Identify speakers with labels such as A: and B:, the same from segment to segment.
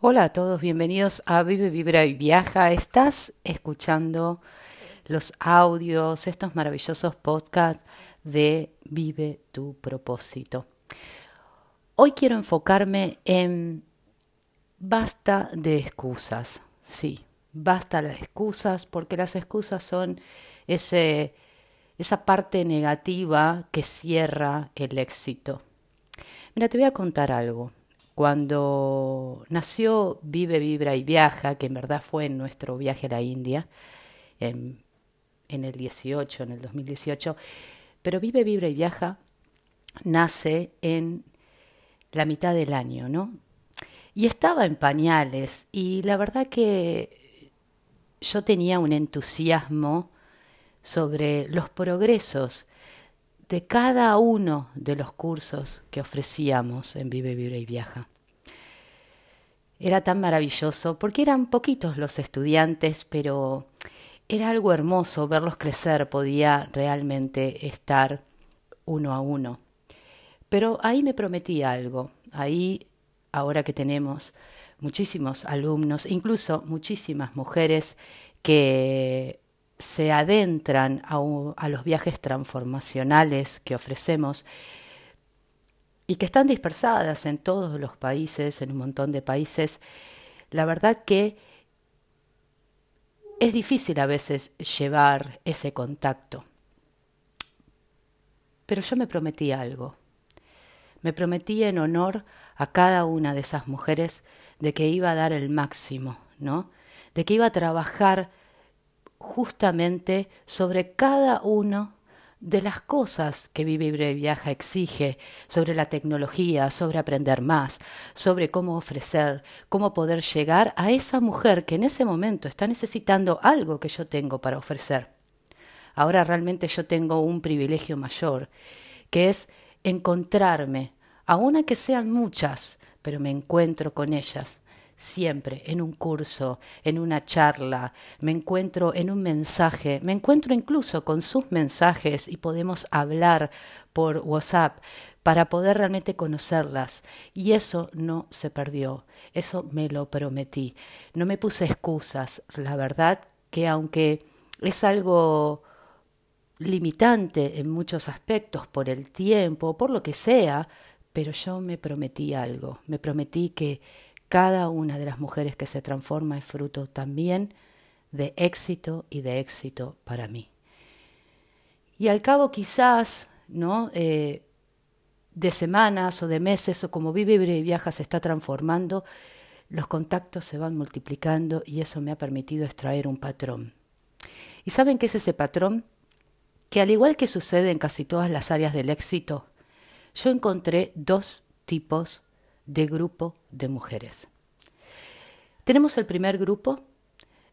A: Hola a todos, bienvenidos a Vive, Vibra y Viaja. Estás escuchando los audios, estos maravillosos podcasts de Vive tu propósito. Hoy quiero enfocarme en basta de excusas. Sí, basta de excusas porque las excusas son ese, esa parte negativa que cierra el éxito. Mira, te voy a contar algo. Cuando nació Vive, Vibra y Viaja, que en verdad fue en nuestro viaje a la India, en, en el 18, en el 2018, pero Vive, Vibra y Viaja nace en la mitad del año, ¿no? Y estaba en pañales y la verdad que yo tenía un entusiasmo sobre los progresos de cada uno de los cursos que ofrecíamos en Vive, Vive y Viaja. Era tan maravilloso porque eran poquitos los estudiantes, pero era algo hermoso verlos crecer, podía realmente estar uno a uno. Pero ahí me prometí algo, ahí, ahora que tenemos muchísimos alumnos, incluso muchísimas mujeres que se adentran a, los viajes transformacionales que ofrecemos y que están dispersadas en todos los países, en un montón de países, la verdad que es difícil a veces llevar ese contacto. Pero yo me prometí algo. Me prometí en honor a cada una de esas mujeres de que iba a dar el máximo, ¿no? De que iba a trabajar justamente sobre cada uno de las cosas que Vive y Viaja exige, sobre la tecnología, sobre aprender más, sobre cómo ofrecer, cómo poder llegar a esa mujer que en ese momento está necesitando algo que yo tengo para ofrecer. Ahora realmente yo tengo un privilegio mayor, que es encontrarme, aun que sean muchas, pero me encuentro con ellas, siempre en un curso, en una charla, me encuentro en un mensaje, me encuentro incluso con sus mensajes y podemos hablar por WhatsApp para poder realmente conocerlas. Y eso no se perdió, eso me lo prometí. No me puse excusas, la verdad que aunque es algo limitante en muchos aspectos por el tiempo, por lo que sea, pero yo me prometí algo, me prometí que cada una de las mujeres que se transforma es fruto también de éxito y de éxito para mí. Y al cabo quizás, ¿no? Eh, de semanas o de meses o como vive y viaja se está transformando, los contactos se van multiplicando y eso me ha permitido extraer un patrón. ¿Y saben qué es ese patrón? Que al igual que sucede en casi todas las áreas del éxito, yo encontré dos tipos de grupo de mujeres. Tenemos el primer grupo,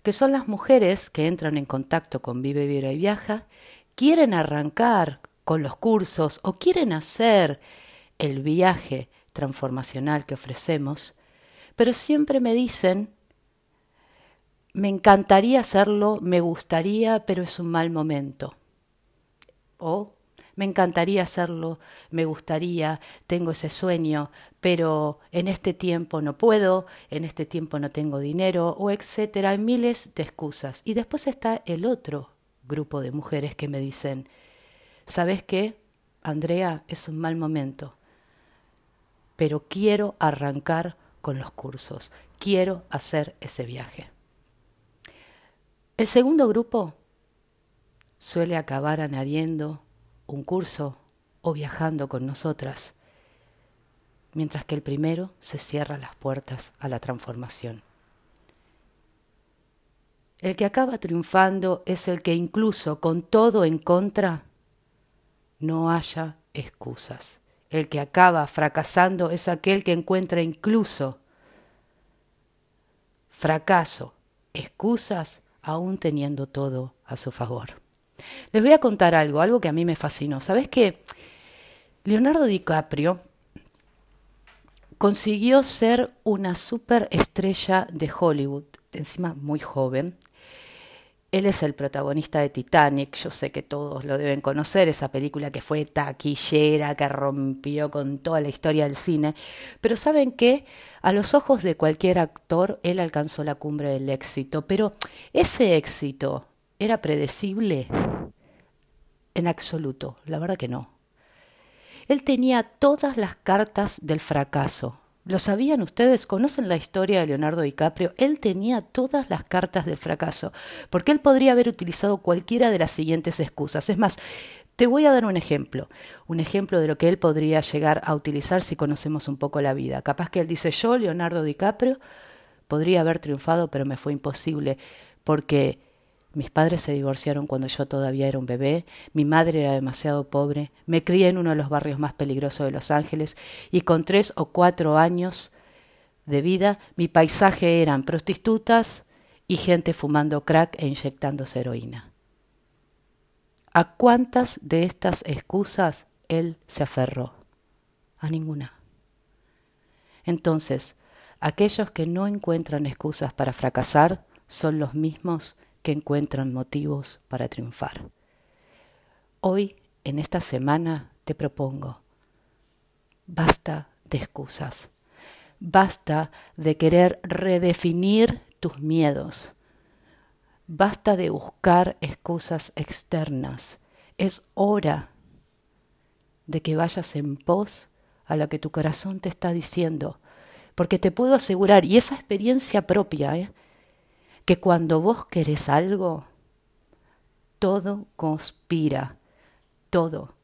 A: que son las mujeres que entran en contacto con Vive, Vibra y Viaja, quieren arrancar con los cursos o quieren hacer el viaje transformacional que ofrecemos, pero siempre me dicen, me encantaría hacerlo, me gustaría, pero es un mal momento. O me encantaría hacerlo, me gustaría, tengo ese sueño, pero en este tiempo no puedo, en este tiempo no tengo dinero, o etcétera, hay miles de excusas. Y después está el otro grupo de mujeres que me dicen, ¿sabes qué? Andrea, es un mal momento, pero quiero arrancar con los cursos, quiero hacer ese viaje. El segundo grupo suele acabar añadiendo un curso o viajando con nosotras, mientras que el primero se cierra las puertas a la transformación. El que acaba triunfando es el que incluso con todo en contra no haya excusas. El que acaba fracasando es aquel que encuentra incluso fracaso, excusas, aún teniendo todo a su favor. Les voy a contar algo, algo que a mí me fascinó. ¿Sabes qué? Leonardo DiCaprio consiguió ser una superestrella de Hollywood, encima muy joven, Él es el protagonista de Titanic, yo sé que todos lo deben conocer, esa película que fue taquillera, que rompió con toda la historia del cine, pero saben que a los ojos de cualquier actor él alcanzó la cumbre del éxito, pero ese éxito era predecible en absoluto, la verdad que no. Él tenía todas las cartas del fracaso, ¿Lo sabían ustedes? ¿Conocen la historia de Leonardo DiCaprio? Él tenía todas las cartas del fracaso, porque él podría haber utilizado cualquiera de las siguientes excusas. Es más, te voy a dar un ejemplo, un ejemplo de lo que él podría llegar a utilizar si conocemos un poco la vida. Capaz que él dice, yo, Leonardo DiCaprio, podría haber triunfado, pero me fue imposible, porque mis padres se divorciaron cuando yo todavía era un bebé, mi madre era demasiado pobre, me crié en uno de los barrios más peligrosos de Los Ángeles y con tres o cuatro años de vida mi paisaje eran prostitutas y gente fumando crack e inyectándose heroína. ¿A cuántas de estas excusas él se aferró? A ninguna. Entonces, aquellos que no encuentran excusas para fracasar son los mismos que encuentran motivos para triunfar. Hoy, en esta semana, te propongo, basta de excusas, basta de querer redefinir tus miedos, basta de buscar excusas externas, es hora de que vayas en pos a lo que tu corazón te está diciendo, porque te puedo asegurar, y esa experiencia propia, ¿eh? Que cuando vos querés algo, todo conspira, todo.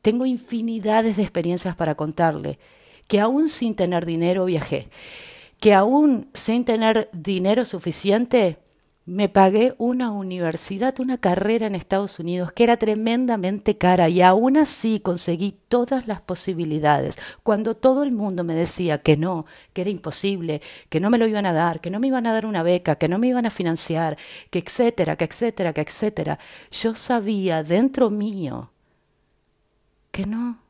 A: Tengo infinidades de experiencias para contarle, que aún sin tener dinero viajé, que aún sin tener dinero suficiente me pagué una universidad, una carrera en Estados Unidos que era tremendamente cara y aún así conseguí todas las posibilidades. Cuando todo el mundo me decía que no, que era imposible, que no me lo iban a dar, que no me iban a dar una beca, que no me iban a financiar, que etcétera, que etcétera, que etcétera, yo sabía dentro mío que no,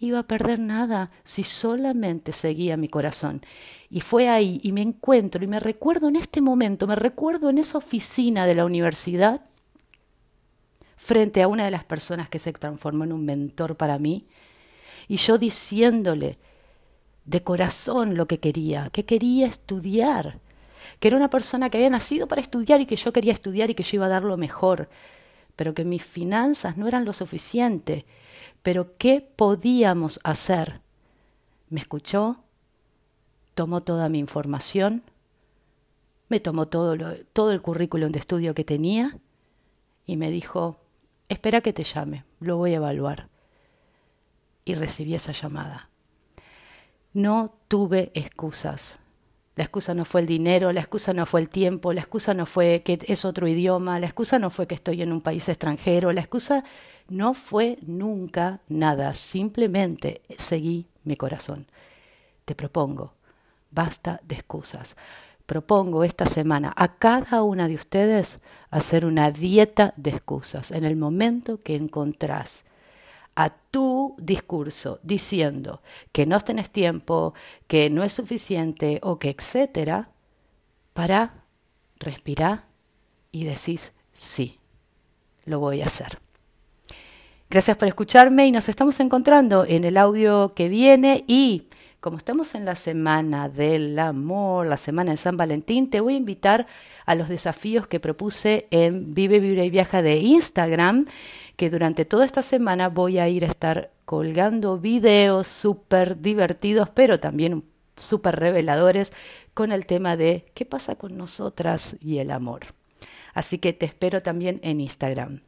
A: iba a perder nada si solamente seguía mi corazón. Y fue ahí y me encuentro y me recuerdo en este momento, me recuerdo en esa oficina de la universidad frente a una de las personas que se transformó en un mentor para mí y yo diciéndole de corazón lo que quería, que quería estudiar, que era una persona que había nacido para estudiar y que yo quería estudiar y que yo iba a dar lo mejor, pero que mis finanzas no eran lo suficiente pero ¿qué podíamos hacer? Me escuchó, tomó toda mi información, me tomó todo, todo el currículum de estudio que tenía y me dijo, espera que te llame, lo voy a evaluar. Y recibí esa llamada. No tuve excusas. La excusa no fue el dinero, la excusa no fue el tiempo, la excusa no fue que es otro idioma, la excusa no fue que estoy en un país extranjero, la excusa no fue nunca nada, simplemente seguí mi corazón. Te propongo, basta de excusas. Propongo esta semana a cada una de ustedes hacer una dieta de excusas en el momento que encontrás a tu discurso diciendo que no tenés tiempo, que no es suficiente o que etcétera, para respirar y decís sí, lo voy a hacer. Gracias por escucharme y nos estamos encontrando en el audio que viene y como estamos en la semana del amor, la semana de San Valentín, te voy a invitar a los desafíos que propuse en Vive, Vive y Viaja de Instagram, que durante toda esta semana voy a ir a estar colgando videos súper divertidos, pero también súper reveladores con el tema de qué pasa con nosotras y el amor. Así que te espero también en Instagram.